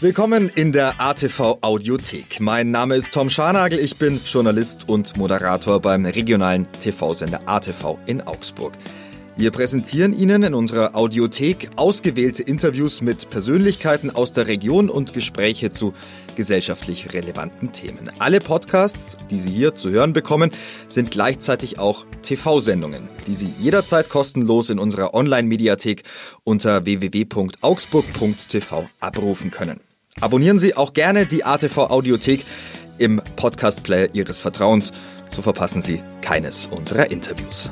Willkommen in der ATV Audiothek. Mein Name ist Tom Scharnagel, ich bin Journalist und Moderator beim regionalen TV-Sender ATV in Augsburg. Wir präsentieren Ihnen in unserer Audiothek ausgewählte Interviews mit Persönlichkeiten aus der Region und Gespräche zu gesellschaftlich relevanten Themen. Alle Podcasts, die Sie hier zu hören bekommen, sind gleichzeitig auch TV-Sendungen, die Sie jederzeit kostenlos in unserer Online-Mediathek unter www.augsburg.tv abrufen können. Abonnieren Sie auch gerne die ATV Audiothek im Podcast-Player Ihres Vertrauens, so verpassen Sie keines unserer Interviews.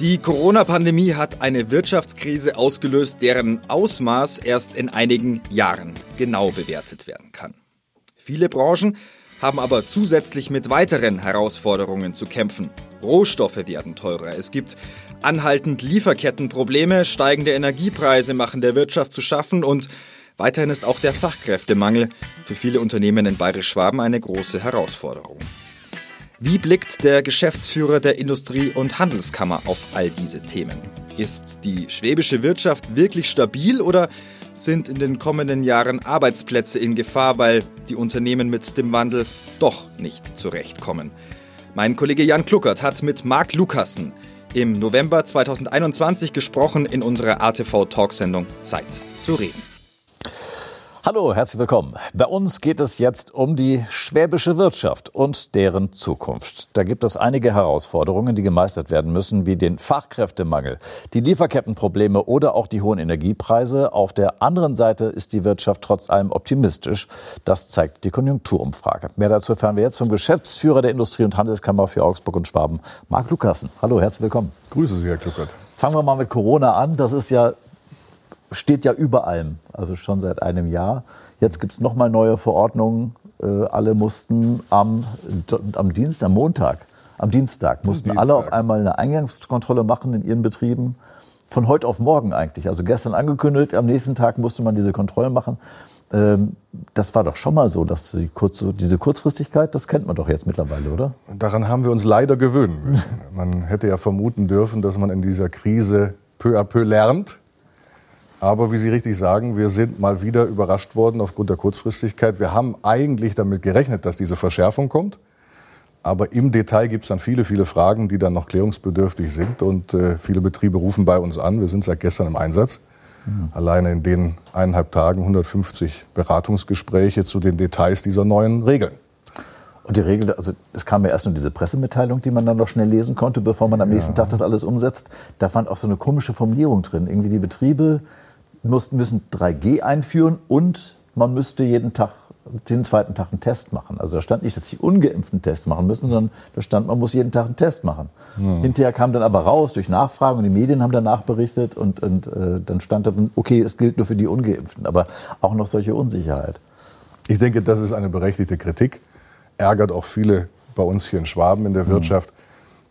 Die Corona-Pandemie hat eine Wirtschaftskrise ausgelöst, deren Ausmaß erst in einigen Jahren genau bewertet werden kann. Viele Branchen haben aber zusätzlich mit weiteren Herausforderungen zu kämpfen. Rohstoffe werden teurer, es gibt anhaltend Lieferkettenprobleme, steigende Energiepreise machen der Wirtschaft zu schaffen und weiterhin ist auch der Fachkräftemangel für viele Unternehmen in Bayerisch-Schwaben eine große Herausforderung. Wie blickt der Geschäftsführer der Industrie- und Handelskammer auf all diese Themen? Ist die schwäbische Wirtschaft wirklich stabil oder sind in den kommenden Jahren Arbeitsplätze in Gefahr, weil die Unternehmen mit dem Wandel doch nicht zurechtkommen? Mein Kollege Jan Kluckert hat mit Marc Lukassen im November 2021 gesprochen in unserer ATV-Talksendung Zeit zu reden. Hallo, herzlich willkommen. Bei uns geht es jetzt um die schwäbische Wirtschaft und deren Zukunft. Da gibt es einige Herausforderungen, die gemeistert werden müssen, wie den Fachkräftemangel, die Lieferkettenprobleme oder auch die hohen Energiepreise. Auf der anderen Seite ist die Wirtschaft trotz allem optimistisch. Das zeigt die Konjunkturumfrage. Mehr dazu erfahren wir jetzt zum Geschäftsführer der Industrie- und Handelskammer für Augsburg und Schwaben, Marc Lukassen. Hallo, herzlich willkommen. Grüße Sie, Herr Kluckert. Fangen wir mal mit Corona an. Das ist ja steht ja über allem, also schon seit einem Jahr. Jetzt gibt es nochmal neue Verordnungen. Äh, alle mussten am, am Dienst, am Montag, am Dienstag, mussten Dienstag. alle auf einmal eine Eingangskontrolle machen in ihren Betrieben. Von heute auf morgen eigentlich. Also gestern angekündigt, am nächsten Tag musste man diese Kontrolle machen. Ähm, das war doch schon mal so, dass die kurze, diese Kurzfristigkeit, das kennt man doch jetzt mittlerweile, oder? Daran haben wir uns leider gewöhnen müssen. Man hätte ja vermuten dürfen, dass man in dieser Krise peu à peu lernt aber wie Sie richtig sagen, wir sind mal wieder überrascht worden aufgrund der Kurzfristigkeit. Wir haben eigentlich damit gerechnet, dass diese Verschärfung kommt. Aber im Detail gibt es dann viele, viele Fragen, die dann noch klärungsbedürftig sind. Und äh, viele Betriebe rufen bei uns an. Wir sind seit gestern im Einsatz. Mhm. Alleine in den eineinhalb Tagen 150 Beratungsgespräche zu den Details dieser neuen Regeln. Und die Regel, also es kam ja erst nur diese Pressemitteilung, die man dann noch schnell lesen konnte, bevor man am nächsten ja. Tag das alles umsetzt. Da fand auch so eine komische Formulierung drin. Irgendwie die Betriebe müssen, müssen 3G einführen und man müsste jeden Tag, den zweiten Tag einen Test machen. Also da stand nicht, dass die Ungeimpften Test machen müssen, sondern da stand, man muss jeden Tag einen Test machen. Mhm. Hinterher kam dann aber raus durch Nachfragen und die Medien haben danach berichtet und, und äh, dann stand da, okay, es gilt nur für die Ungeimpften, aber auch noch solche Unsicherheit. Ich denke, das ist eine berechtigte Kritik. Ärgert auch viele bei uns hier in Schwaben in der mhm. Wirtschaft,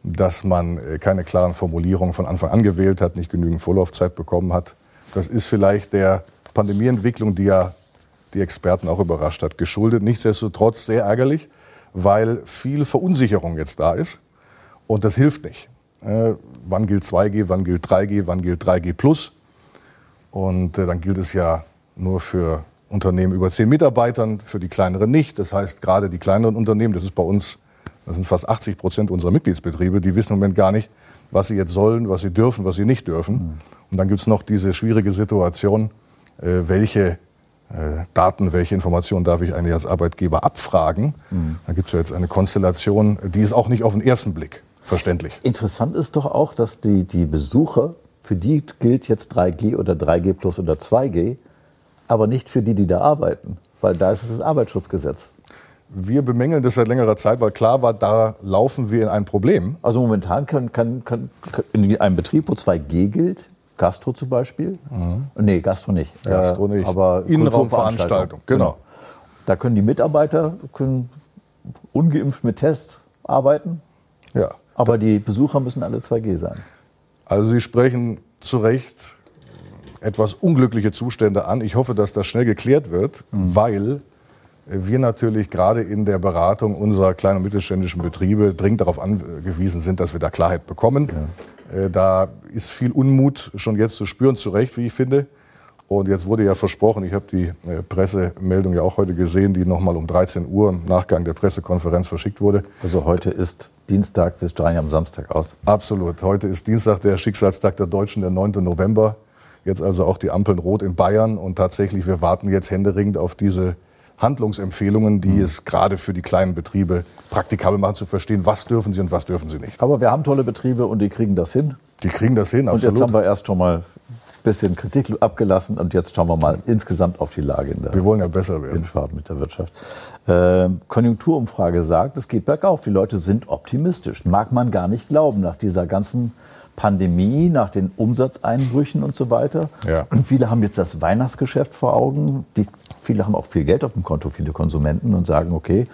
dass man äh, keine klaren Formulierungen von Anfang an gewählt hat, nicht genügend Vorlaufzeit bekommen hat. Das ist vielleicht der Pandemieentwicklung, die ja die Experten auch überrascht hat, geschuldet. Nichtsdestotrotz sehr ärgerlich, weil viel Verunsicherung jetzt da ist. Und das hilft nicht. Äh, wann gilt 2G, wann gilt 3G, wann gilt 3G plus? Und äh, dann gilt es ja nur für Unternehmen über 10 Mitarbeitern, für die kleineren nicht. Das heißt, gerade die kleineren Unternehmen, das ist bei uns, das sind fast 80 Prozent unserer Mitgliedsbetriebe, die wissen im Moment gar nicht, was sie jetzt sollen, was sie dürfen, was sie nicht dürfen. Mhm. Und dann gibt es noch diese schwierige Situation, äh, welche äh, Daten, welche Informationen darf ich eigentlich als Arbeitgeber abfragen. Mhm. Da gibt es ja jetzt eine Konstellation, die ist auch nicht auf den ersten Blick verständlich. Interessant ist doch auch, dass die, die Besucher, für die gilt jetzt 3G oder 3G plus oder 2G, aber nicht für die, die da arbeiten, weil da ist es das Arbeitsschutzgesetz. Wir bemängeln das seit längerer Zeit, weil klar war, da laufen wir in ein Problem. Also momentan kann, kann, kann in einem Betrieb, wo 2G gilt, Gastro zum Beispiel? Mhm. Nee, Gastro nicht. Gastro nicht. Aber Innenraumveranstaltung, genau. genau. Da können die Mitarbeiter können ungeimpft mit Test arbeiten. Ja. Aber die Besucher müssen alle 2G sein. Also Sie sprechen zu Recht etwas unglückliche Zustände an. Ich hoffe, dass das schnell geklärt wird, mhm. weil wir natürlich gerade in der Beratung unserer kleinen und mittelständischen Betriebe dringend darauf angewiesen sind, dass wir da Klarheit bekommen. Ja. Äh, da ist viel Unmut schon jetzt zu spüren, zu Recht, wie ich finde. Und jetzt wurde ja versprochen, ich habe die äh, Pressemeldung ja auch heute gesehen, die nochmal um 13 Uhr im Nachgang der Pressekonferenz verschickt wurde. Also heute ist Dienstag, wir strahlen ja am Samstag aus. Absolut. Heute ist Dienstag, der Schicksalstag der Deutschen, der 9. November. Jetzt also auch die Ampeln rot in Bayern. Und tatsächlich, wir warten jetzt händeringend auf diese Handlungsempfehlungen, die mhm. es gerade für die kleinen Betriebe praktikabel machen, zu verstehen, was dürfen sie und was dürfen sie nicht. Aber wir haben tolle Betriebe und die kriegen das hin. Die kriegen das hin, absolut. Und jetzt haben wir erst schon mal bisschen Kritik abgelassen und jetzt schauen wir mal insgesamt auf die Lage in der Wir wollen ja besser werden. in Schwaben mit der Wirtschaft. Äh, Konjunkturumfrage sagt, es geht bergauf. Die Leute sind optimistisch. Mag man gar nicht glauben nach dieser ganzen Pandemie, nach den Umsatzeinbrüchen und so weiter. Ja. Und viele haben jetzt das Weihnachtsgeschäft vor Augen. Die, viele haben auch viel Geld auf dem Konto, viele Konsumenten und sagen, okay,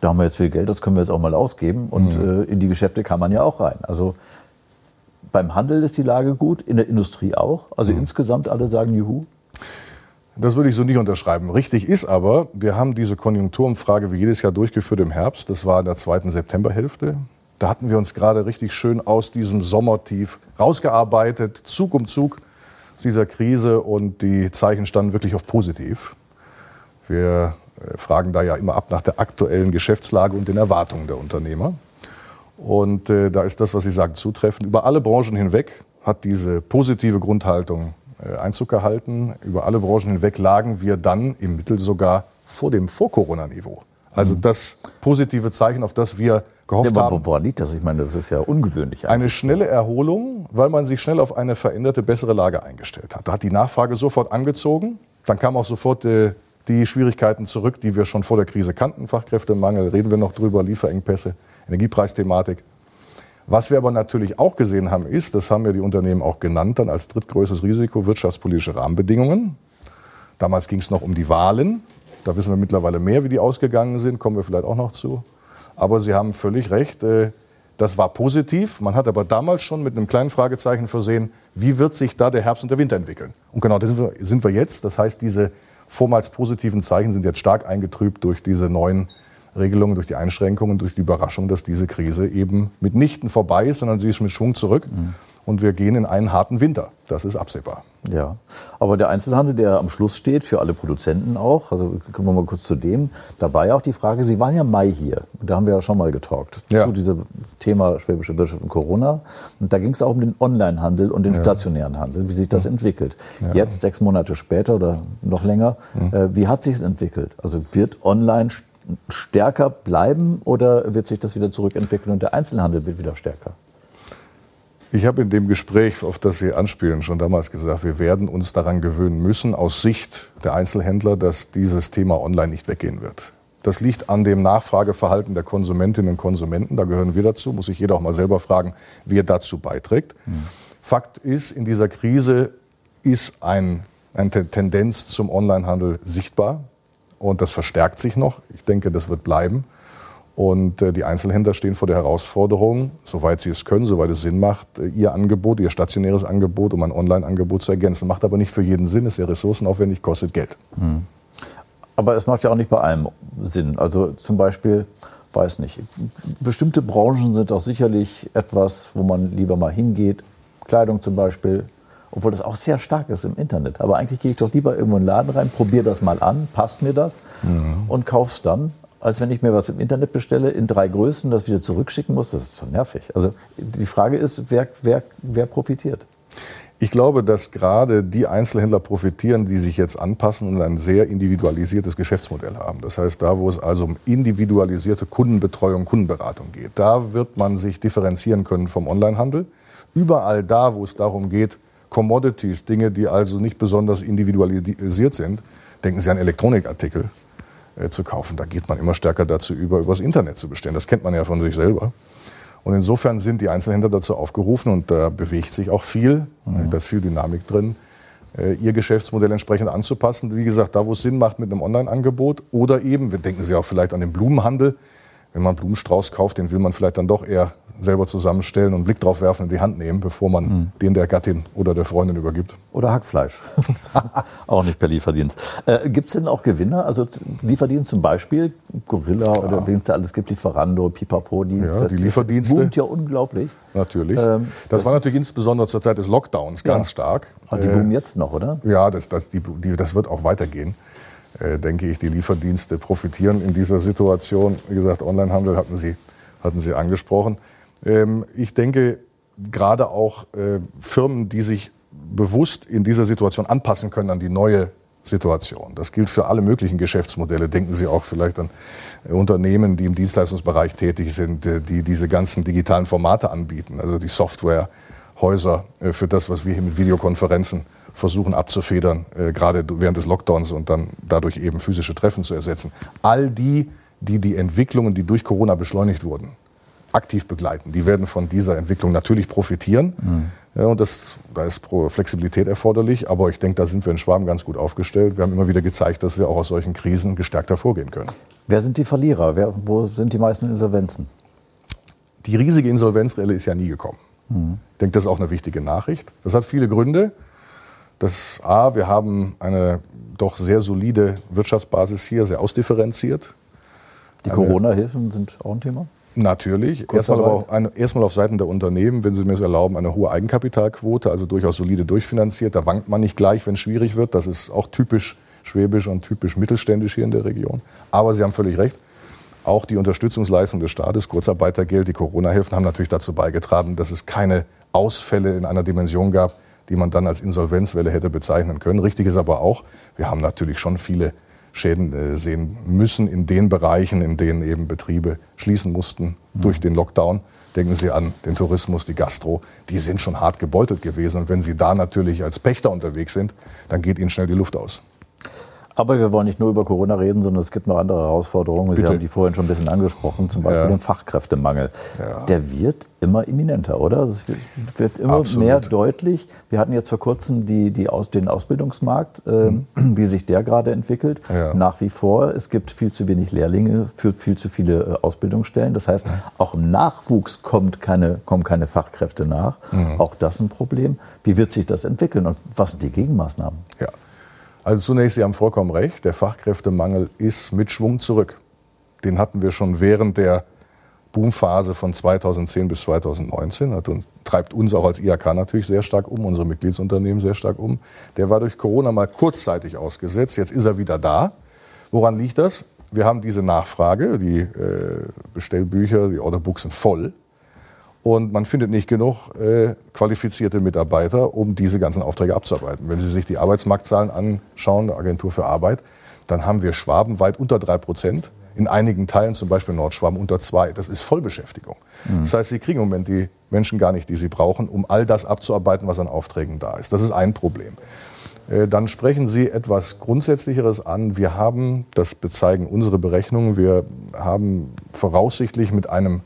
da haben wir jetzt viel Geld, das können wir jetzt auch mal ausgeben. Und mhm. äh, in die Geschäfte kann man ja auch rein. Also beim Handel ist die Lage gut, in der Industrie auch. Also mhm. insgesamt alle sagen Juhu. Das würde ich so nicht unterschreiben. Richtig ist aber, wir haben diese Konjunkturumfrage wie jedes Jahr durchgeführt im Herbst. Das war in der zweiten Septemberhälfte. Da hatten wir uns gerade richtig schön aus diesem Sommertief rausgearbeitet, Zug um Zug dieser Krise und die Zeichen standen wirklich auf positiv. Wir äh, fragen da ja immer ab nach der aktuellen Geschäftslage und den Erwartungen der Unternehmer. Und äh, da ist das, was Sie sagen, zutreffend. Über alle Branchen hinweg hat diese positive Grundhaltung äh, Einzug gehalten. Über alle Branchen hinweg lagen wir dann im Mittel sogar vor dem Vor-Corona-Niveau. Also mhm. das positive Zeichen, auf das wir gehofft ja, haben. Woran liegt das? Ich meine, das ist ja ungewöhnlich. Eine schnelle Erholung, weil man sich schnell auf eine veränderte, bessere Lage eingestellt hat. Da hat die Nachfrage sofort angezogen. Dann kamen auch sofort äh, die Schwierigkeiten zurück, die wir schon vor der Krise kannten. Fachkräftemangel, reden wir noch drüber, Lieferengpässe. Energiepreisthematik. Was wir aber natürlich auch gesehen haben, ist, das haben ja die Unternehmen auch genannt, dann als drittgrößtes Risiko wirtschaftspolitische Rahmenbedingungen. Damals ging es noch um die Wahlen. Da wissen wir mittlerweile mehr, wie die ausgegangen sind, kommen wir vielleicht auch noch zu. Aber Sie haben völlig recht, äh, das war positiv. Man hat aber damals schon mit einem kleinen Fragezeichen versehen, wie wird sich da der Herbst und der Winter entwickeln. Und genau das sind wir jetzt. Das heißt, diese vormals positiven Zeichen sind jetzt stark eingetrübt durch diese neuen Regelungen, durch die Einschränkungen, durch die Überraschung, dass diese Krise eben mitnichten vorbei ist, sondern sie ist mit Schwung zurück. Mhm. Und wir gehen in einen harten Winter. Das ist absehbar. Ja, aber der Einzelhandel, der am Schluss steht, für alle Produzenten auch, also kommen wir mal kurz zu dem, da war ja auch die Frage, Sie waren ja Mai hier, da haben wir ja schon mal getalkt, ja. zu diesem Thema schwäbische Wirtschaft und Corona. Und da ging es auch um den Onlinehandel und den ja. stationären Handel, wie sich das ja. entwickelt. Jetzt, sechs Monate später oder noch länger, äh, wie hat sich es entwickelt? Also wird online stärker bleiben oder wird sich das wieder zurückentwickeln und der Einzelhandel wird wieder stärker? Ich habe in dem Gespräch, auf das Sie anspielen, schon damals gesagt, wir werden uns daran gewöhnen müssen, aus Sicht der Einzelhändler, dass dieses Thema online nicht weggehen wird. Das liegt an dem Nachfrageverhalten der Konsumentinnen und Konsumenten. Da gehören wir dazu. Muss sich jeder auch mal selber fragen, wie er dazu beiträgt. Mhm. Fakt ist, in dieser Krise ist ein, eine Tendenz zum Onlinehandel sichtbar. Und das verstärkt sich noch. Ich denke, das wird bleiben. Und äh, die Einzelhändler stehen vor der Herausforderung, soweit sie es können, soweit es Sinn macht, äh, ihr Angebot, ihr stationäres Angebot um ein Online-Angebot zu ergänzen. Macht aber nicht für jeden Sinn, ist sehr ressourcenaufwendig, kostet Geld. Hm. Aber es macht ja auch nicht bei allem Sinn. Also zum Beispiel, weiß nicht, bestimmte Branchen sind auch sicherlich etwas, wo man lieber mal hingeht. Kleidung zum Beispiel, obwohl das auch sehr stark ist im Internet. Aber eigentlich gehe ich doch lieber irgendwo in den Laden rein, probiere das mal an, passt mir das mhm. und kauf's dann, als wenn ich mir was im Internet bestelle, in drei Größen, das wieder zurückschicken muss. Das ist so nervig. Also die Frage ist, wer, wer, wer profitiert? Ich glaube, dass gerade die Einzelhändler profitieren, die sich jetzt anpassen und ein sehr individualisiertes Geschäftsmodell haben. Das heißt, da, wo es also um individualisierte Kundenbetreuung, Kundenberatung geht, da wird man sich differenzieren können vom Onlinehandel. Überall da, wo es darum geht, Commodities, Dinge, die also nicht besonders individualisiert sind, denken Sie an Elektronikartikel zu kaufen. Da geht man immer stärker dazu über, übers Internet zu bestellen. Das kennt man ja von sich selber. Und insofern sind die Einzelhändler dazu aufgerufen und da bewegt sich auch viel, mhm. da ist viel Dynamik drin, äh, ihr Geschäftsmodell entsprechend anzupassen. Wie gesagt, da wo es Sinn macht mit einem Online-Angebot oder eben, wir denken Sie auch vielleicht an den Blumenhandel, wenn man einen Blumenstrauß kauft, den will man vielleicht dann doch eher selber zusammenstellen und einen Blick drauf werfen in die Hand nehmen, bevor man mhm. den der Gattin oder der Freundin übergibt. Oder Hackfleisch. auch nicht per Lieferdienst. Äh, gibt es denn auch Gewinner? Also Lieferdienst zum Beispiel, Gorilla ja. oder da alles gibt, Lieferando, Pipapo, die, ja, die Lieferdienste. boomt ja unglaublich. Natürlich. Ähm, das, das, war natürlich insbesondere zur Zeit des Lockdowns ganz ja. stark. Aber die boomen jetzt noch, oder? Ja, das, das, die, die, das wird auch weitergehen. Äh, denke ich, die Lieferdienste profitieren in dieser Situation. Wie gesagt, Onlinehandel hatten Sie, hatten Sie angesprochen. Ähm, ich denke, gerade auch äh, Firmen, die sich bewusst in dieser Situation anpassen können an die neue Situation. Das gilt für alle möglichen Geschäftsmodelle. Denken Sie auch vielleicht an äh, Unternehmen, die im Dienstleistungsbereich tätig sind, äh, die diese ganzen digitalen Formate anbieten, also die Softwarehäuser für das, was wir hier mit Videokonferenzen versuchen abzufedern, gerade während des Lockdowns und dann dadurch eben physische Treffen zu ersetzen. All die, die die Entwicklungen, die durch Corona beschleunigt wurden, aktiv begleiten. Die werden von dieser Entwicklung natürlich profitieren. Mhm. Ja, und das, da ist Flexibilität erforderlich. Aber ich denke, da sind wir in Schwaben ganz gut aufgestellt. Wir haben immer wieder gezeigt, dass wir auch aus solchen Krisen gestärkt hervorgehen können. Wer sind die Verlierer? Wer, wo sind die meisten Insolvenzen? Die riesige Insolvenzrelle ist ja nie gekommen. Mhm. Ich denke, das ist auch eine wichtige Nachricht. Das hat viele Gründe. Das A, wir haben eine doch sehr solide Wirtschaftsbasis hier, sehr ausdifferenziert. Die Corona-Hilfen sind auch ein Thema? Natürlich. Erstmal aber auch eine, erstmal auf Seiten der Unternehmen, wenn Sie mir es erlauben, eine hohe Eigenkapitalquote, also durchaus solide durchfinanziert. Da wankt man nicht gleich, wenn es schwierig wird. Das ist auch typisch schwäbisch und typisch mittelständisch hier in der Region. Aber Sie haben völlig recht. Auch die Unterstützungsleistung des Staates, Kurzarbeitergeld, die Corona-Hilfen haben natürlich dazu beigetragen, dass es keine Ausfälle in einer Dimension gab, die man dann als Insolvenzwelle hätte bezeichnen können. Richtig ist aber auch, wir haben natürlich schon viele Schäden äh, sehen müssen in den Bereichen, in denen eben Betriebe schließen mussten durch den Lockdown. Denken Sie an den Tourismus, die Gastro, die sind schon hart gebeutelt gewesen. Und wenn Sie da natürlich als Pächter unterwegs sind, dann geht Ihnen schnell die Luft aus. Aber wir wollen nicht nur über Corona reden, sondern es gibt noch andere Herausforderungen. Sie haben die vorhin schon ein bisschen angesprochen, zum Beispiel ja. den Fachkräftemangel. Ja. Der wird immer imminenter, oder? Es wird immer Absolut. mehr deutlich. Wir hatten jetzt vor kurzem die, die Aus, den Ausbildungsmarkt, äh, mhm. wie sich der gerade entwickelt. Ja. Nach wie vor, es gibt viel zu wenig Lehrlinge für viel zu viele äh, Ausbildungsstellen. Das heißt, auch im Nachwuchs kommt keine, kommen keine Fachkräfte nach. Mhm. Auch das ein Problem. Wie wird sich das entwickeln und was sind die Gegenmaßnahmen? Ja. Also zunächst, Sie haben vollkommen recht, der Fachkräftemangel ist mit Schwung zurück. Den hatten wir schon während der Boomphase von 2010 bis 2019. Das treibt uns auch als IHK natürlich sehr stark um, unsere Mitgliedsunternehmen sehr stark um. Der war durch Corona mal kurzzeitig ausgesetzt, jetzt ist er wieder da. Woran liegt das? Wir haben diese Nachfrage, die äh, Bestellbücher, die Orderbooks sind voll. Und man findet nicht genug äh, qualifizierte Mitarbeiter, um diese ganzen Aufträge abzuarbeiten. Wenn Sie sich die Arbeitsmarktzahlen anschauen, der Agentur für Arbeit, dann haben wir Schwaben weit unter drei Prozent. In einigen Teilen, zum Beispiel Nordschwaben, unter zwei. Das ist Vollbeschäftigung. Mhm. Das heißt, Sie kriegen im Moment die Menschen gar nicht, die Sie brauchen, um all das abzuarbeiten, was an Aufträgen da ist. Das ist ein Problem. Äh, dann sprechen Sie etwas Grundsätzlicheres an. Wir haben, das bezeigen unsere Berechnungen, wir haben voraussichtlich mit einem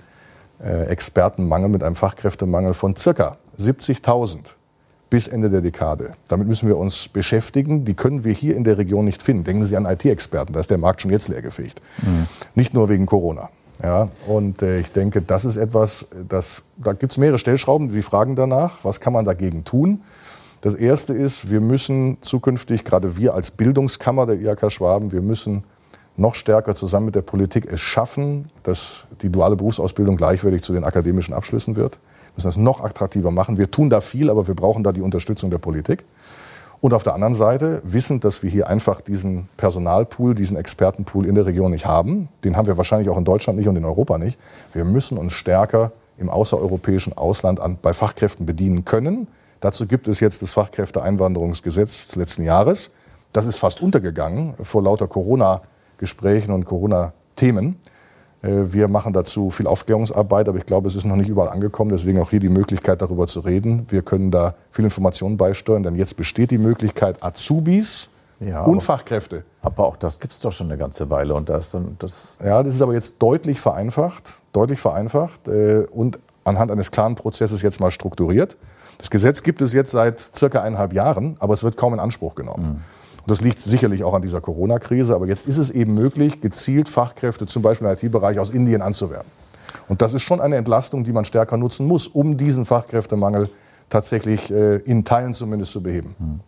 Expertenmangel, mit einem Fachkräftemangel von circa 70.000 bis Ende der Dekade. Damit müssen wir uns beschäftigen. Die können wir hier in der Region nicht finden. Denken Sie an IT-Experten, da ist der Markt schon jetzt leergefegt. Mhm. Nicht nur wegen Corona. Ja, und äh, ich denke, das ist etwas, das, da gibt es mehrere Stellschrauben, die fragen danach, was kann man dagegen tun. Das Erste ist, wir müssen zukünftig, gerade wir als Bildungskammer der IHK Schwaben, wir müssen noch stärker zusammen mit der Politik es schaffen, dass die duale Berufsausbildung gleichwertig zu den akademischen Abschlüssen wird. Wir müssen das noch attraktiver machen. Wir tun da viel, aber wir brauchen da die Unterstützung der Politik. Und auf der anderen Seite, wissend, dass wir hier einfach diesen Personalpool, diesen Expertenpool in der Region nicht haben, den haben wir wahrscheinlich auch in Deutschland nicht und in Europa nicht, wir müssen uns stärker im außereuropäischen Ausland an, bei Fachkräften bedienen können. Dazu gibt es jetzt das Fachkräfteeinwanderungsgesetz des letzten Jahres. Das ist fast untergegangen vor lauter Corona- Gesprächen und Corona-Themen. Äh, wir machen dazu viel Aufklärungsarbeit, aber ich glaube, es ist noch nicht überall angekommen. Deswegen auch hier die Möglichkeit, darüber zu reden. Wir können da viel Informationen beisteuern, denn jetzt besteht die Möglichkeit, Azubis ja, und Fachkräfte. Aber auch das gibt es doch schon eine ganze Weile. Und das, das ja, das ist aber jetzt deutlich vereinfacht, deutlich vereinfacht äh, und anhand eines klaren Prozesses jetzt mal strukturiert. Das Gesetz gibt es jetzt seit circa eineinhalb Jahren, aber es wird kaum in Anspruch genommen. Mhm. Das liegt sicherlich auch an dieser Corona-Krise. Aber jetzt ist es eben möglich, gezielt Fachkräfte zum Beispiel im IT-Bereich aus Indien anzuwerben. Und das ist schon eine Entlastung, die man stärker nutzen muss, um diesen Fachkräftemangel tatsächlich äh, in Teilen zumindest zu beheben. Hm.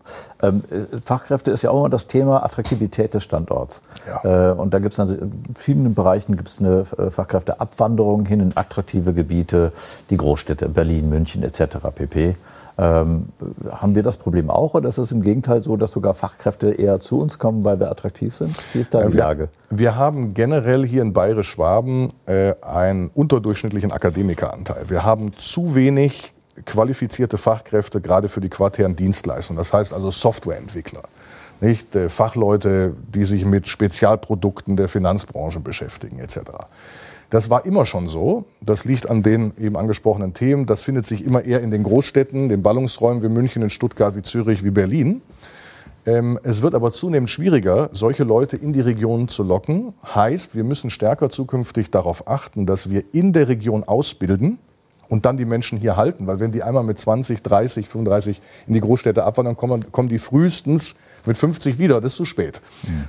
Ähm, äh, Fachkräfte ist ja auch immer das Thema Attraktivität des Standorts. Ja. Äh, und da gibt es dann in vielen Bereichen gibt's eine äh, Fachkräfteabwanderung hin in attraktive Gebiete, die Großstädte Berlin, München etc. pp. Ähm, haben wir das Problem auch oder ist es im Gegenteil so, dass sogar Fachkräfte eher zu uns kommen, weil wir attraktiv sind? Wie ist da die Lage? Wir, wir haben generell hier in Bayerisch-Schwaben äh, einen unterdurchschnittlichen Akademikeranteil. Wir haben zu wenig qualifizierte Fachkräfte, gerade für die quartären Dienstleistungen. Das heißt also Softwareentwickler. Nicht? Äh, Fachleute, die sich mit Spezialprodukten der Finanzbranche beschäftigen, etc. Das war immer schon so. Das liegt an den eben angesprochenen Themen. Das findet sich immer eher in den Großstädten, den Ballungsräumen wie München, in Stuttgart, wie Zürich, wie Berlin. Ähm, es wird aber zunehmend schwieriger, solche Leute in die Region zu locken. Heißt, wir müssen stärker zukünftig darauf achten, dass wir in der Region ausbilden und dann die Menschen hier halten. Weil wenn die einmal mit 20, 30, 35 in die Großstädte abwandern, kommen, kommen die frühestens mit 50 wieder. Das ist zu spät.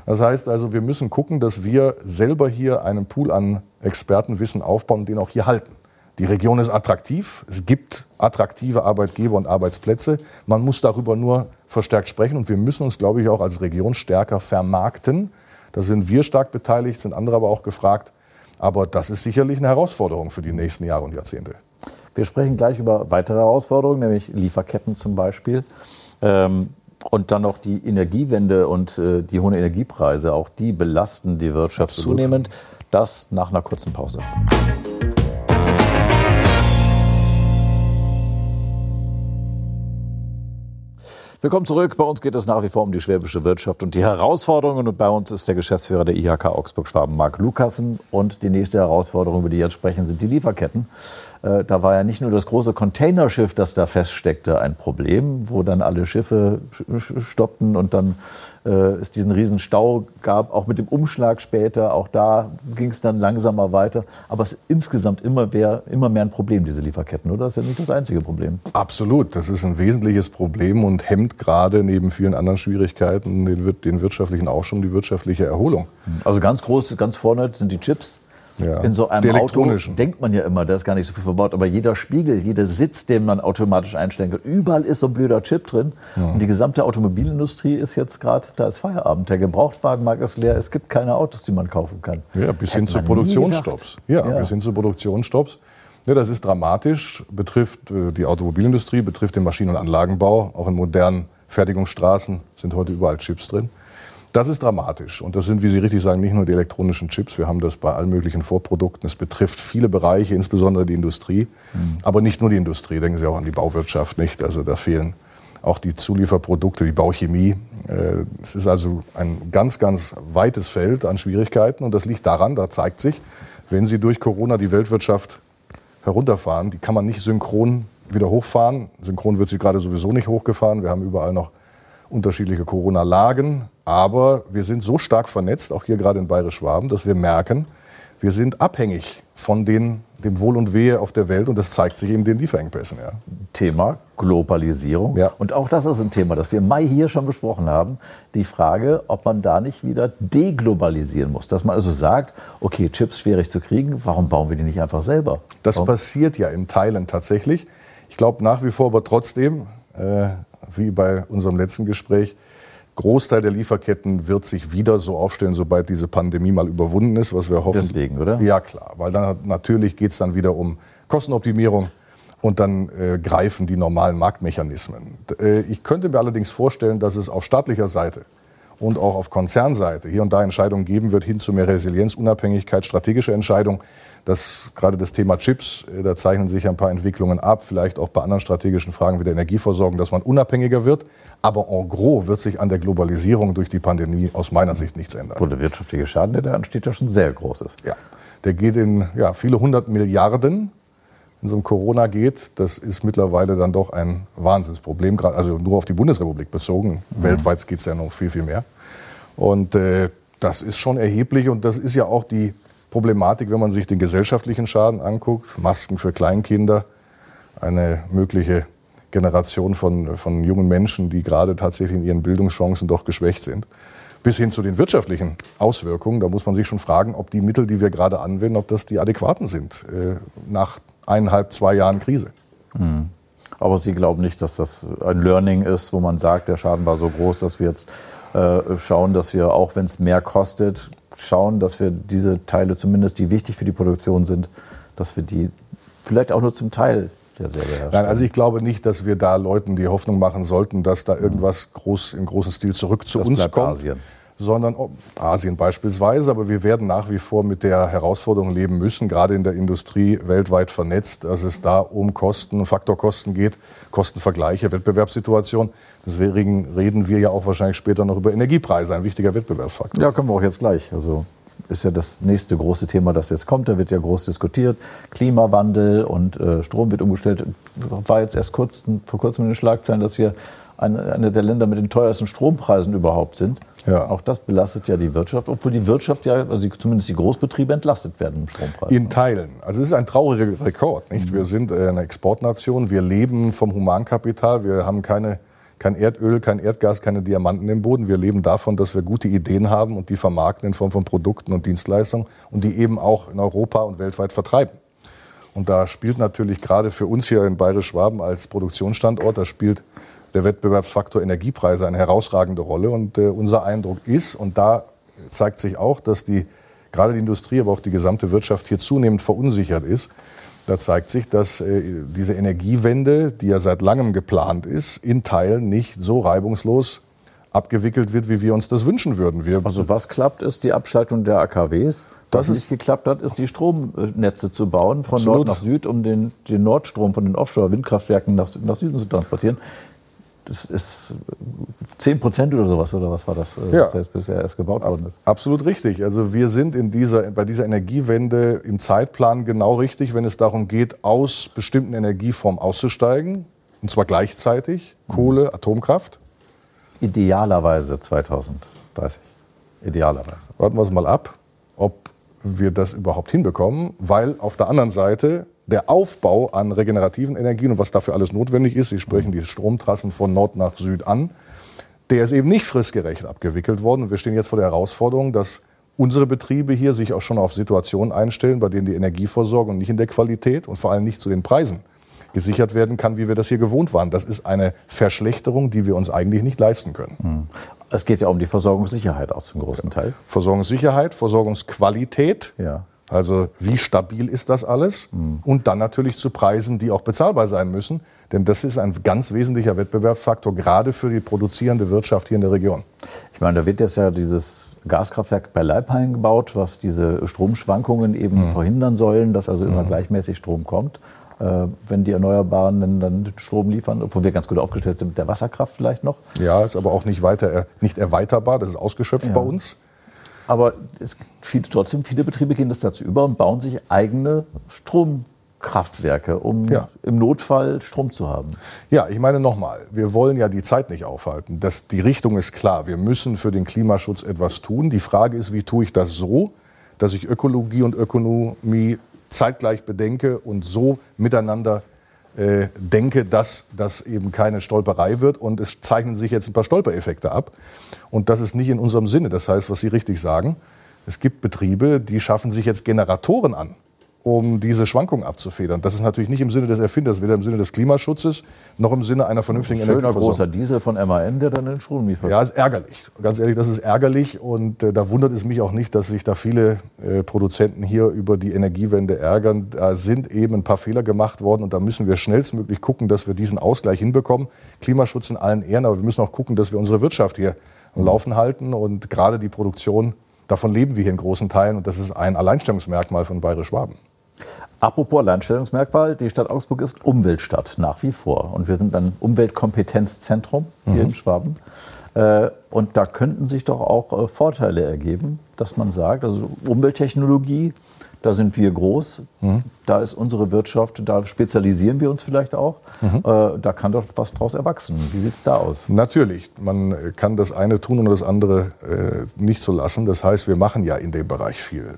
Das heißt also, wir müssen gucken, dass wir selber hier einen Pool an Expertenwissen aufbauen und den auch hier halten. Die Region ist attraktiv. Es gibt attraktive Arbeitgeber und Arbeitsplätze. Man muss darüber nur verstärkt sprechen. Und wir müssen uns, glaube ich, auch als Region stärker vermarkten. Da sind wir stark beteiligt, sind andere aber auch gefragt. Aber das ist sicherlich eine Herausforderung für die nächsten Jahre und Jahrzehnte. Wir sprechen gleich über weitere Herausforderungen, nämlich Lieferketten zum Beispiel. Ähm, und dann noch die Energiewende und äh, die hohen Energiepreise, auch die belasten die Wirtschaft Absolut. zunehmend. Das nach einer kurzen Pause. Willkommen zurück. Bei uns geht es nach wie vor um die schwäbische Wirtschaft und die Herausforderungen. Und bei uns ist der Geschäftsführer der IHK Augsburg-Schwaben, Marc Lukassen. Und die nächste Herausforderung, über die jetzt sprechen, sind die Lieferketten. Äh, da war ja nicht nur das große Containerschiff, das da feststeckte, ein Problem, wo dann alle Schiffe stoppten und dann äh, es diesen riesen Stau gab, auch mit dem Umschlag später. Auch da ging es dann langsamer weiter. Aber es ist insgesamt immer mehr, immer mehr ein Problem, diese Lieferketten, oder? Das ist ja nicht das einzige Problem. Absolut. Das ist ein wesentliches Problem und hemmt gerade neben vielen anderen Schwierigkeiten den, den wirtschaftlichen Aufschwung, die wirtschaftliche Erholung. Also ganz groß, ganz vorne sind die Chips. Ja. In so einem Auto denkt man ja immer, da ist gar nicht so viel verbaut, aber jeder Spiegel, jeder Sitz, den man automatisch einstellen kann, überall ist so ein blöder Chip drin. Ja. Und die gesamte Automobilindustrie ist jetzt gerade, da ist Feierabend. Der Gebrauchtwagenmarkt ist leer, es gibt keine Autos, die man kaufen kann. Ja, bis hin zu Produktionsstopps. Ja, ja, bis hin zu Produktionsstopps. Ja, das ist dramatisch, betrifft äh, die Automobilindustrie, betrifft den Maschinen- und Anlagenbau. Auch in modernen Fertigungsstraßen sind heute überall Chips drin. Das ist dramatisch. Und das sind, wie Sie richtig sagen, nicht nur die elektronischen Chips. Wir haben das bei allen möglichen Vorprodukten. Es betrifft viele Bereiche, insbesondere die Industrie. Mhm. Aber nicht nur die Industrie. Denken Sie auch an die Bauwirtschaft, nicht? Also da fehlen auch die Zulieferprodukte, die Bauchemie. Äh, es ist also ein ganz, ganz weites Feld an Schwierigkeiten. Und das liegt daran, da zeigt sich, wenn Sie durch Corona die Weltwirtschaft herunterfahren, die kann man nicht synchron wieder hochfahren. Synchron wird sie gerade sowieso nicht hochgefahren. Wir haben überall noch unterschiedliche Corona-Lagen. Aber wir sind so stark vernetzt, auch hier gerade in Bayerisch-Schwaben, dass wir merken, wir sind abhängig von den, dem Wohl und Wehe auf der Welt und das zeigt sich eben den Lieferengpässen. Ja. Thema Globalisierung. Ja. Und auch das ist ein Thema, das wir im Mai hier schon besprochen haben. Die Frage, ob man da nicht wieder deglobalisieren muss. Dass man also sagt, okay, Chips schwierig zu kriegen, warum bauen wir die nicht einfach selber? Das warum? passiert ja in Teilen tatsächlich. Ich glaube nach wie vor aber trotzdem, äh, wie bei unserem letzten Gespräch, Großteil der Lieferketten wird sich wieder so aufstellen, sobald diese Pandemie mal überwunden ist, was wir hoffen. Deswegen, oder? Ja, klar. Weil dann natürlich geht es dann wieder um Kostenoptimierung und dann äh, greifen die normalen Marktmechanismen. Äh, ich könnte mir allerdings vorstellen, dass es auf staatlicher Seite und auch auf Konzernseite hier und da Entscheidungen geben wird hin zu mehr Resilienz, Unabhängigkeit, strategische Entscheidungen. Das, gerade das Thema Chips, äh, da zeichnen sich ein paar Entwicklungen ab, vielleicht auch bei anderen strategischen Fragen wie der Energieversorgung, dass man unabhängiger wird. Aber en gros wird sich an der Globalisierung durch die Pandemie aus meiner Sicht nichts ändern. Wo der wirtschaftliche Schaden, der da entsteht, ja schon sehr groß ist. Ja, der geht in ja, viele hundert Milliarden in so einem Corona geht, das ist mittlerweile dann doch ein Wahnsinnsproblem, also nur auf die Bundesrepublik bezogen. Mhm. Weltweit geht es ja noch viel, viel mehr. Und äh, das ist schon erheblich und das ist ja auch die Problematik, wenn man sich den gesellschaftlichen Schaden anguckt. Masken für Kleinkinder, eine mögliche Generation von, von jungen Menschen, die gerade tatsächlich in ihren Bildungschancen doch geschwächt sind. Bis hin zu den wirtschaftlichen Auswirkungen. Da muss man sich schon fragen, ob die Mittel, die wir gerade anwenden, ob das die adäquaten sind äh, nach eineinhalb, zwei Jahren Krise. Mhm. Aber Sie glauben nicht, dass das ein Learning ist, wo man sagt, der Schaden war so groß, dass wir jetzt äh, schauen, dass wir, auch wenn es mehr kostet, schauen, dass wir diese Teile zumindest, die wichtig für die Produktion sind, dass wir die vielleicht auch nur zum Teil. Nein, also ich glaube nicht, dass wir da Leuten die Hoffnung machen sollten, dass da irgendwas groß, im großen Stil zurück zu das uns kommt. Asien sondern Asien beispielsweise. Aber wir werden nach wie vor mit der Herausforderung leben müssen, gerade in der Industrie weltweit vernetzt, dass es da um Kosten, Faktorkosten geht, Kostenvergleiche, Wettbewerbssituation. Deswegen reden wir ja auch wahrscheinlich später noch über Energiepreise, ein wichtiger Wettbewerbsfaktor. Ja, können wir auch jetzt gleich. Also ist ja das nächste große Thema, das jetzt kommt. Da wird ja groß diskutiert. Klimawandel und äh, Strom wird umgestellt. War jetzt erst kurz, vor kurzem in den Schlagzeilen, dass wir eine, eine der Länder mit den teuersten Strompreisen überhaupt sind. Ja. Auch das belastet ja die Wirtschaft, obwohl die Wirtschaft ja, also zumindest die Großbetriebe entlastet werden im Strompreis. In Teilen. Also es ist ein trauriger Rekord. Nicht? Mhm. Wir sind äh, eine Exportnation, wir leben vom Humankapital, wir haben keine, kein Erdöl, kein Erdgas, keine Diamanten im Boden. Wir leben davon, dass wir gute Ideen haben und die vermarkten in Form von Produkten und Dienstleistungen und die eben auch in Europa und weltweit vertreiben. Und da spielt natürlich gerade für uns hier in Bayerisch-Schwaben als Produktionsstandort, da spielt der Wettbewerbsfaktor Energiepreise eine herausragende Rolle. Und äh, unser Eindruck ist, und da zeigt sich auch, dass die, gerade die Industrie, aber auch die gesamte Wirtschaft hier zunehmend verunsichert ist. Da zeigt sich, dass äh, diese Energiewende, die ja seit langem geplant ist, in Teilen nicht so reibungslos abgewickelt wird, wie wir uns das wünschen würden. Wir also was klappt, ist die Abschaltung der AKWs. Was nicht geklappt hat, ist die Stromnetze zu bauen von Absolut. Nord nach Süd, um den, den Nordstrom von den Offshore-Windkraftwerken nach, nach Süden zu transportieren das ist 10 Prozent oder sowas, oder was war das, äh, ja. was jetzt bisher erst gebaut worden ist? Absolut richtig. Also wir sind in dieser, bei dieser Energiewende im Zeitplan genau richtig, wenn es darum geht, aus bestimmten Energieformen auszusteigen. Und zwar gleichzeitig Kohle, mhm. Atomkraft. Idealerweise 2030. Idealerweise. Warten wir es mal ab, ob wir das überhaupt hinbekommen, weil auf der anderen Seite der Aufbau an regenerativen Energien und was dafür alles notwendig ist, Sie sprechen die Stromtrassen von Nord nach Süd an, der ist eben nicht fristgerecht abgewickelt worden. Und wir stehen jetzt vor der Herausforderung, dass unsere Betriebe hier sich auch schon auf Situationen einstellen, bei denen die Energieversorgung nicht in der Qualität und vor allem nicht zu den Preisen gesichert werden kann, wie wir das hier gewohnt waren. Das ist eine Verschlechterung, die wir uns eigentlich nicht leisten können. Es geht ja um die Versorgungssicherheit auch zum großen Teil. Versorgungssicherheit, Versorgungsqualität. Ja. Also wie stabil ist das alles? Mhm. Und dann natürlich zu Preisen, die auch bezahlbar sein müssen. Denn das ist ein ganz wesentlicher Wettbewerbsfaktor, gerade für die produzierende Wirtschaft hier in der Region. Ich meine, da wird jetzt ja dieses Gaskraftwerk bei Leipheim gebaut, was diese Stromschwankungen eben mhm. verhindern sollen, dass also immer mhm. gleichmäßig Strom kommt. Äh, wenn die Erneuerbaren dann, dann, Strom liefern, obwohl wir ganz gut aufgestellt sind mit der Wasserkraft vielleicht noch. Ja, ist aber auch nicht weiter, nicht erweiterbar, das ist ausgeschöpft ja. bei uns. Aber viele, trotzdem, viele Betriebe gehen das dazu über und bauen sich eigene Stromkraftwerke, um ja. im Notfall Strom zu haben. Ja, ich meine nochmal, wir wollen ja die Zeit nicht aufhalten. Das, die Richtung ist klar. Wir müssen für den Klimaschutz etwas tun. Die Frage ist, wie tue ich das so, dass ich Ökologie und Ökonomie zeitgleich bedenke und so miteinander denke, dass das eben keine Stolperei wird. Und es zeichnen sich jetzt ein paar Stolpereffekte ab. Und das ist nicht in unserem Sinne. Das heißt, was Sie richtig sagen, es gibt Betriebe, die schaffen sich jetzt Generatoren an um diese Schwankungen abzufedern. Das ist natürlich nicht im Sinne des Erfinders, weder im Sinne des Klimaschutzes noch im Sinne einer vernünftigen Schöner Energieversorgung. großer Diesel von MAN, der dann den Strom liefert. Ja, ist ärgerlich. Ganz ehrlich, das ist ärgerlich und äh, da wundert es mich auch nicht, dass sich da viele äh, Produzenten hier über die Energiewende ärgern. Da sind eben ein paar Fehler gemacht worden und da müssen wir schnellstmöglich gucken, dass wir diesen Ausgleich hinbekommen. Klimaschutz in allen Ehren, aber wir müssen auch gucken, dass wir unsere Wirtschaft hier am Laufen halten und gerade die Produktion Davon leben wir hier in großen Teilen und das ist ein Alleinstellungsmerkmal von Bayerisch Schwaben. Apropos Alleinstellungsmerkmal, die Stadt Augsburg ist Umweltstadt nach wie vor. Und wir sind ein Umweltkompetenzzentrum hier mhm. in Schwaben. Äh, und da könnten sich doch auch äh, Vorteile ergeben, dass man sagt, also Umwelttechnologie, da sind wir groß, mhm. da ist unsere Wirtschaft, da spezialisieren wir uns vielleicht auch. Mhm. Äh, da kann doch was draus erwachsen. Wie sieht es da aus? Natürlich, man kann das eine tun und das andere nicht so lassen. Das heißt, wir machen ja in dem Bereich viel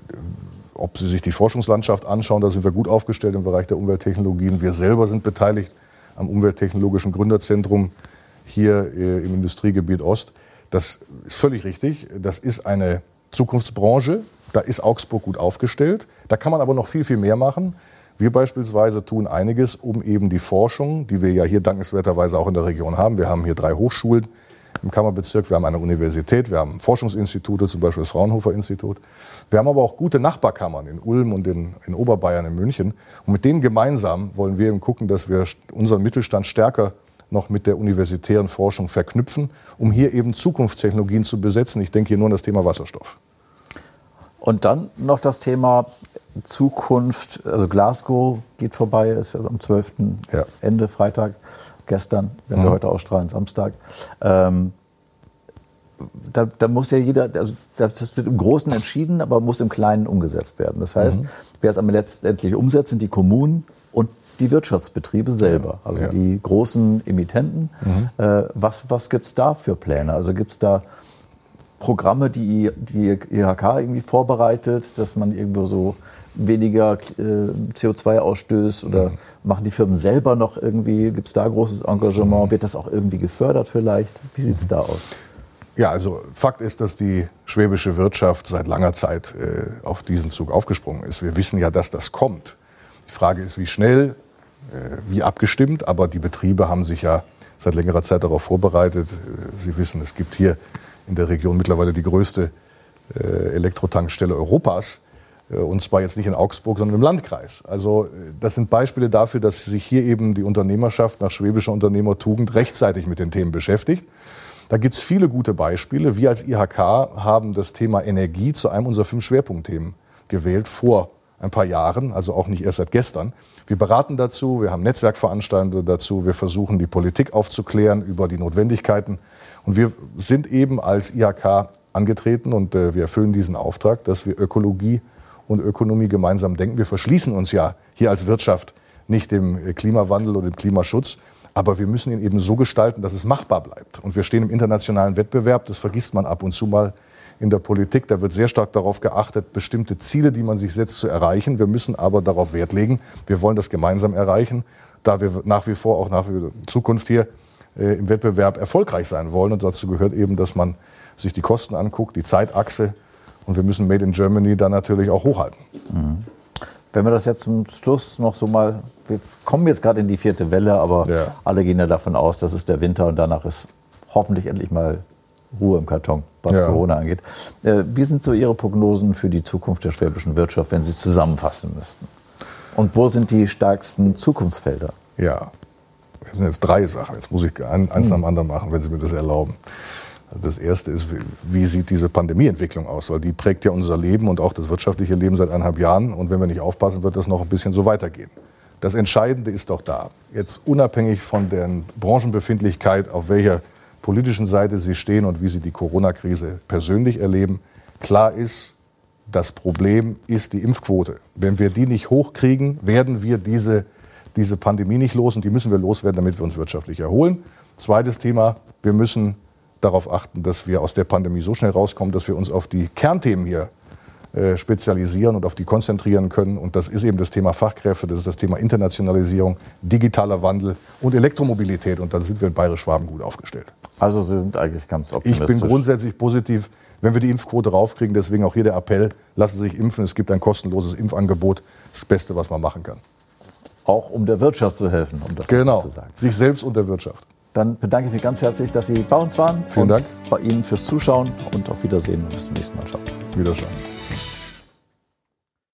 ob Sie sich die Forschungslandschaft anschauen, da sind wir gut aufgestellt im Bereich der Umwelttechnologien. Wir selber sind beteiligt am Umwelttechnologischen Gründerzentrum hier äh, im Industriegebiet Ost. Das ist völlig richtig. Das ist eine Zukunftsbranche. Da ist Augsburg gut aufgestellt. Da kann man aber noch viel, viel mehr machen. Wir beispielsweise tun einiges, um eben die Forschung, die wir ja hier dankenswerterweise auch in der Region haben. Wir haben hier drei Hochschulen im Kammerbezirk, wir haben eine Universität, wir haben Forschungsinstitute, zum Beispiel das Fraunhofer Institut. Wir haben aber auch gute Nachbarkammern in Ulm und in, in Oberbayern, in München. Und mit denen gemeinsam wollen wir eben gucken, dass wir unseren Mittelstand stärker noch mit der universitären Forschung verknüpfen, um hier eben Zukunftstechnologien zu besetzen. Ich denke hier nur an das Thema Wasserstoff. Und dann noch das Thema Zukunft. Also Glasgow geht vorbei, ist ja am 12. Ja. Ende Freitag, gestern, wenn mhm. wir heute ausstrahlen, Samstag. Ähm, da, da, muss ja jeder, also das wird im Großen entschieden, aber muss im Kleinen umgesetzt werden. Das heißt, mhm. wer es am letztendlich umsetzt, sind die Kommunen und die Wirtschaftsbetriebe selber, also ja. die großen Emittenten. Mhm. Äh, was was gibt es da für Pläne? Also gibt es da Programme, die die IHK irgendwie vorbereitet, dass man irgendwo so weniger äh, CO2 ausstößt oder mhm. machen die Firmen selber noch irgendwie, gibt es da großes Engagement, wird das auch irgendwie gefördert vielleicht? Wie sieht es da aus? Ja, also Fakt ist, dass die schwäbische Wirtschaft seit langer Zeit äh, auf diesen Zug aufgesprungen ist. Wir wissen ja, dass das kommt. Die Frage ist, wie schnell, äh, wie abgestimmt, aber die Betriebe haben sich ja seit längerer Zeit darauf vorbereitet. Äh, Sie wissen, es gibt hier in der Region mittlerweile die größte äh, Elektrotankstelle Europas. Äh, und zwar jetzt nicht in Augsburg, sondern im Landkreis. Also das sind Beispiele dafür, dass sich hier eben die Unternehmerschaft nach schwäbischer Unternehmertugend rechtzeitig mit den Themen beschäftigt. Da gibt es viele gute Beispiele. Wir als IHK haben das Thema Energie zu einem unserer fünf Schwerpunktthemen gewählt vor ein paar Jahren, also auch nicht erst seit gestern. Wir beraten dazu, wir haben Netzwerkveranstaltungen dazu, wir versuchen die Politik aufzuklären über die Notwendigkeiten. Und wir sind eben als IHK angetreten und äh, wir erfüllen diesen Auftrag, dass wir Ökologie und Ökonomie gemeinsam denken. Wir verschließen uns ja hier als Wirtschaft nicht dem äh, Klimawandel oder dem Klimaschutz, aber wir müssen ihn eben so gestalten, dass es machbar bleibt. Und wir stehen im internationalen Wettbewerb, das vergisst man ab und zu mal in der Politik. Da wird sehr stark darauf geachtet, bestimmte Ziele, die man sich setzt, zu erreichen. Wir müssen aber darauf Wert legen. Wir wollen das gemeinsam erreichen, da wir nach wie vor auch nach in Zukunft hier äh, im Wettbewerb erfolgreich sein wollen. Und dazu gehört eben, dass man sich die Kosten anguckt, die Zeitachse. Und wir müssen Made in Germany dann natürlich auch hochhalten. Mhm. Wenn wir das jetzt zum Schluss noch so mal, wir kommen jetzt gerade in die vierte Welle, aber ja. alle gehen ja davon aus, dass es der Winter und danach ist hoffentlich endlich mal Ruhe im Karton, was ja. Corona angeht. Äh, wie sind so Ihre Prognosen für die Zukunft der schwäbischen Wirtschaft, wenn Sie es zusammenfassen müssten? Und wo sind die stärksten Zukunftsfelder? Ja, das sind jetzt drei Sachen. Jetzt muss ich eins nach dem hm. anderen machen, wenn Sie mir das erlauben. Das erste ist, wie sieht diese Pandemieentwicklung aus? Weil die prägt ja unser Leben und auch das wirtschaftliche Leben seit eineinhalb Jahren. Und wenn wir nicht aufpassen, wird das noch ein bisschen so weitergehen. Das Entscheidende ist doch da. Jetzt unabhängig von der Branchenbefindlichkeit, auf welcher politischen Seite Sie stehen und wie Sie die Corona-Krise persönlich erleben, klar ist, das Problem ist die Impfquote. Wenn wir die nicht hochkriegen, werden wir diese diese Pandemie nicht los und die müssen wir loswerden, damit wir uns wirtschaftlich erholen. Zweites Thema, wir müssen darauf achten, dass wir aus der Pandemie so schnell rauskommen, dass wir uns auf die Kernthemen hier äh, spezialisieren und auf die konzentrieren können. Und das ist eben das Thema Fachkräfte, das ist das Thema Internationalisierung, digitaler Wandel und Elektromobilität. Und dann sind wir in Bayerisch-Schwaben gut aufgestellt. Also Sie sind eigentlich ganz optimistisch. Ich bin grundsätzlich positiv, wenn wir die Impfquote raufkriegen. Deswegen auch hier der Appell, lassen Sie sich impfen. Es gibt ein kostenloses Impfangebot. Das Beste, was man machen kann. Auch um der Wirtschaft zu helfen, um das genau. zu sagen. Sich selbst und der Wirtschaft. Dann bedanke ich mich ganz herzlich, dass Sie bei uns waren. Vielen Dank. Bei Ihnen fürs Zuschauen und auf Wiedersehen. Bis zum nächsten Mal. Ciao. Wiederschauen.